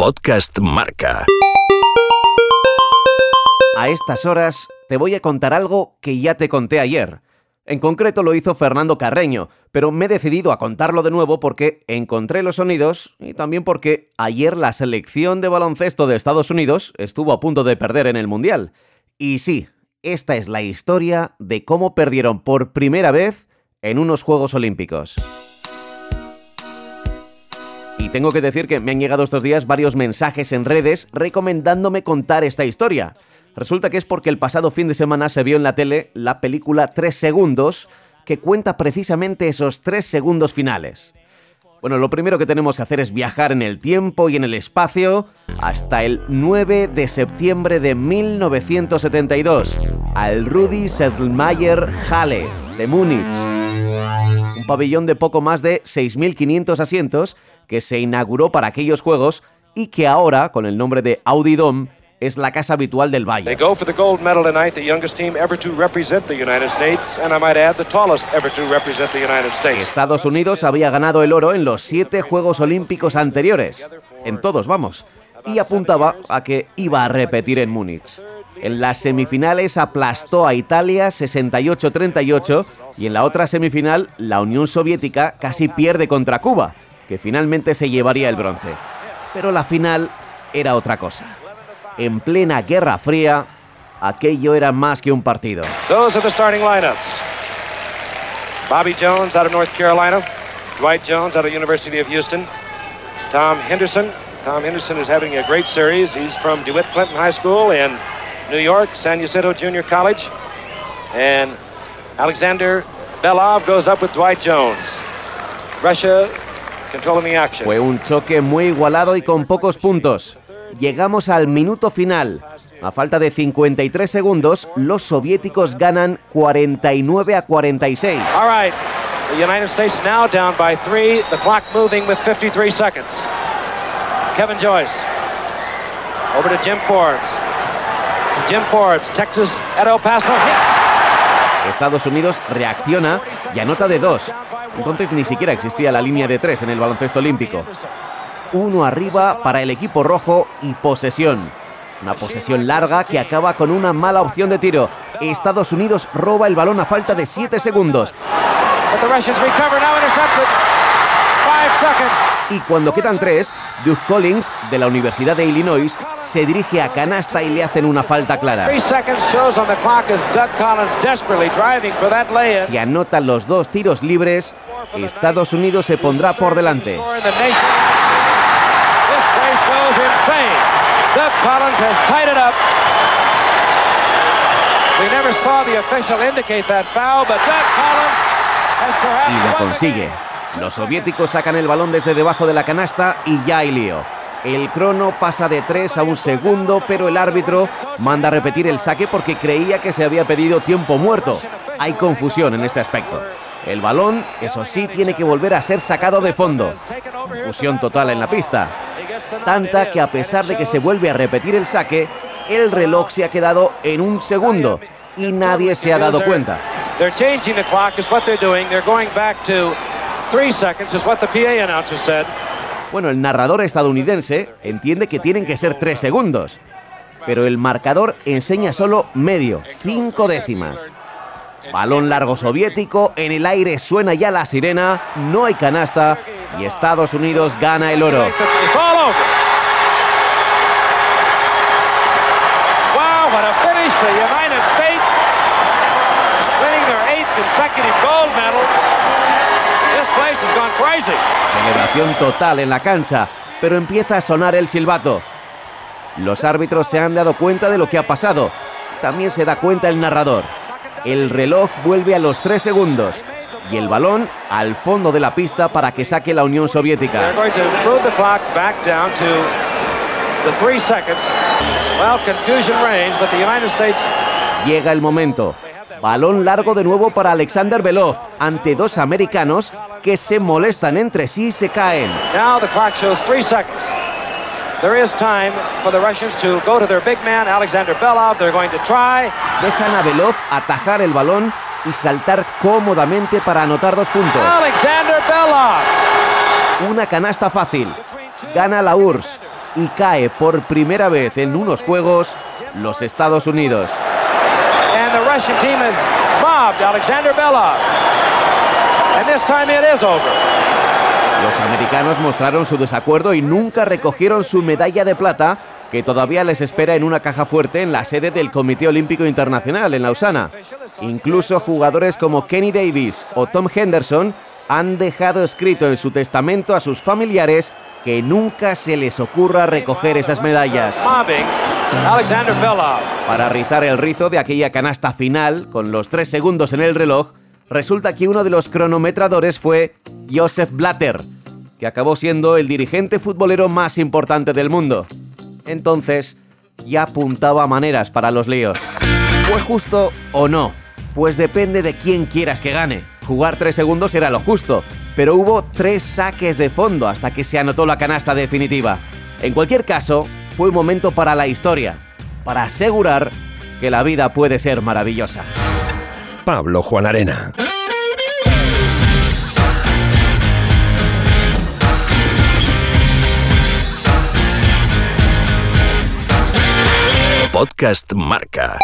Podcast Marca. A estas horas te voy a contar algo que ya te conté ayer. En concreto lo hizo Fernando Carreño, pero me he decidido a contarlo de nuevo porque encontré los sonidos y también porque ayer la selección de baloncesto de Estados Unidos estuvo a punto de perder en el Mundial. Y sí, esta es la historia de cómo perdieron por primera vez en unos Juegos Olímpicos. Tengo que decir que me han llegado estos días varios mensajes en redes recomendándome contar esta historia. Resulta que es porque el pasado fin de semana se vio en la tele la película Tres Segundos, que cuenta precisamente esos tres segundos finales. Bueno, lo primero que tenemos que hacer es viajar en el tiempo y en el espacio hasta el 9 de septiembre de 1972, al Rudy Sedlmayer Halle de Múnich. Un pabellón de poco más de 6.500 asientos que se inauguró para aquellos juegos y que ahora, con el nombre de Audi Dome, es la casa habitual del Valle. Estados Unidos había ganado el oro en los siete Juegos Olímpicos anteriores, en todos vamos, y apuntaba a que iba a repetir en Múnich. En las semifinales aplastó a Italia 68-38 y en la otra semifinal la Unión Soviética casi pierde contra Cuba, que finalmente se llevaría el bronce. Pero la final era otra cosa en plena Guerra Fría, aquello era más que un partido. Those are the starting lineups. Bobby Jones out of North Carolina, Dwight Jones out of University of Houston, Tom Henderson. Tom Henderson is having a great series. He's from DeWitt Clinton High School in New York, San Ysidro Junior College. And Alexander Belov goes up with Dwight Jones. Russia. Fue un choque muy igualado y con pocos puntos llegamos al minuto final. A falta de 53 segundos, los soviéticos ganan 49 a 46. All right. The United States now down by three. The clock moving with 53 seconds. Kevin Joyce. Over to Jim Forbes. Jim Forbes, Texas at El Paso. Estados Unidos reacciona y anota de dos. Entonces ni siquiera existía la línea de tres en el baloncesto olímpico uno arriba para el equipo rojo y posesión. Una posesión larga que acaba con una mala opción de tiro. Estados Unidos roba el balón a falta de 7 segundos. Y cuando quedan tres, Duke Collins, de la Universidad de Illinois, se dirige a canasta y le hacen una falta clara. Si anotan los dos tiros libres, Estados Unidos se pondrá por delante. Y lo consigue. Los soviéticos sacan el balón desde debajo de la canasta y ya hay lío. El crono pasa de 3 a un segundo, pero el árbitro manda a repetir el saque porque creía que se había pedido tiempo muerto. Hay confusión en este aspecto. El balón, eso sí, tiene que volver a ser sacado de fondo. Confusión total en la pista tanta que a pesar de que se vuelve a repetir el saque, el reloj se ha quedado en un segundo y nadie se ha dado cuenta. Bueno, el narrador estadounidense entiende que tienen que ser tres segundos, pero el marcador enseña solo medio, cinco décimas. Balón largo soviético, en el aire suena ya la sirena, no hay canasta y Estados Unidos gana el oro. Total en la cancha, pero empieza a sonar el silbato. Los árbitros se han dado cuenta de lo que ha pasado. También se da cuenta el narrador. El reloj vuelve a los tres segundos y el balón al fondo de la pista para que saque la Unión Soviética. Llega el momento. Balón largo de nuevo para Alexander Belov ante dos americanos que se molestan entre sí y se caen. Dejan a Belov atajar el balón y saltar cómodamente para anotar dos puntos. Una canasta fácil. Gana la URSS. y cae por primera vez en unos Juegos los Estados Unidos. And the Russian team has mobbed Alexander Belov. And this time it is over. Los americanos mostraron su desacuerdo y nunca recogieron su medalla de plata, que todavía les espera en una caja fuerte en la sede del Comité Olímpico Internacional en Lausana. Incluso jugadores como Kenny Davis o Tom Henderson han dejado escrito en su testamento a sus familiares que nunca se les ocurra recoger esas medallas. Para rizar el rizo de aquella canasta final, con los tres segundos en el reloj, resulta que uno de los cronometradores fue Joseph Blatter, que acabó siendo el dirigente futbolero más importante del mundo. Entonces, ya apuntaba maneras para los líos. ¿Fue justo o no? Pues depende de quién quieras que gane. Jugar tres segundos era lo justo, pero hubo tres saques de fondo hasta que se anotó la canasta definitiva. En cualquier caso, fue un momento para la historia, para asegurar que la vida puede ser maravillosa. Pablo Juan Arena. Podcast Marca.